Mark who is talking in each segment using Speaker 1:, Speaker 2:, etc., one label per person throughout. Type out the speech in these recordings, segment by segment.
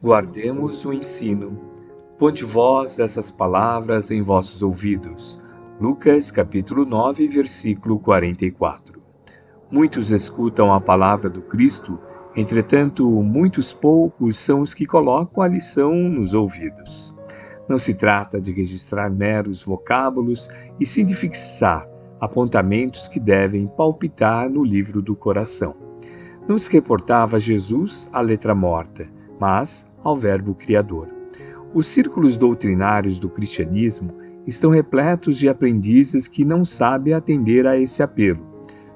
Speaker 1: Guardemos o ensino. Ponte voz essas palavras em vossos ouvidos. Lucas capítulo 9, versículo 44. Muitos escutam a palavra do Cristo, entretanto, muitos poucos são os que colocam a lição nos ouvidos. Não se trata de registrar meros vocábulos, e sim de fixar apontamentos que devem palpitar no livro do coração. Não se reportava Jesus à letra morta, mas ao Verbo Criador. Os círculos doutrinários do cristianismo estão repletos de aprendizes que não sabem atender a esse apelo.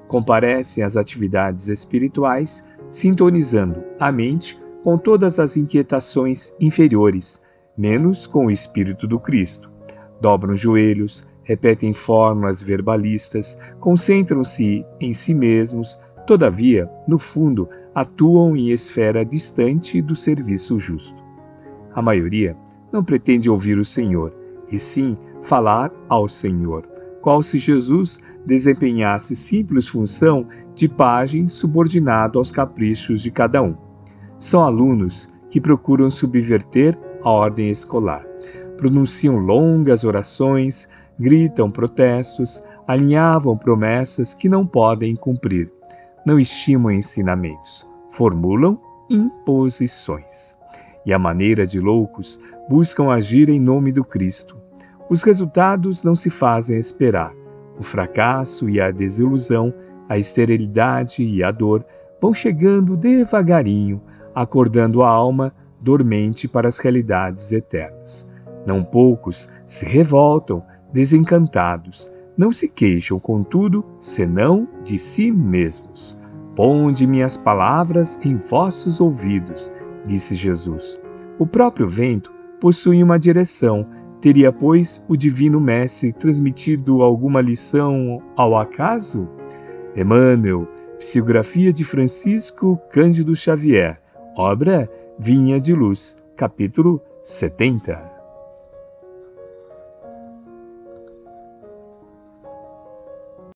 Speaker 1: Comparecem às atividades espirituais, sintonizando a mente com todas as inquietações inferiores, menos com o Espírito do Cristo. Dobram joelhos, repetem fórmulas verbalistas, concentram-se em si mesmos, todavia, no fundo, atuam em esfera distante do serviço justo. A maioria não pretende ouvir o Senhor, e sim falar ao Senhor, qual se Jesus desempenhasse simples função de pajem subordinado aos caprichos de cada um. São alunos que procuram subverter a ordem escolar. Pronunciam longas orações, gritam protestos, alinhavam promessas que não podem cumprir não estimam ensinamentos, formulam imposições. E a maneira de loucos buscam agir em nome do Cristo. Os resultados não se fazem esperar. O fracasso e a desilusão, a esterilidade e a dor vão chegando devagarinho, acordando a alma dormente para as realidades eternas. Não poucos se revoltam, desencantados, não se queixam, contudo, senão de si mesmos. Ponde minhas palavras em vossos ouvidos, disse Jesus. O próprio vento possui uma direção. Teria, pois, o divino mestre transmitido alguma lição ao acaso? Emmanuel, psicografia de Francisco Cândido Xavier, obra Vinha de Luz, capítulo 70.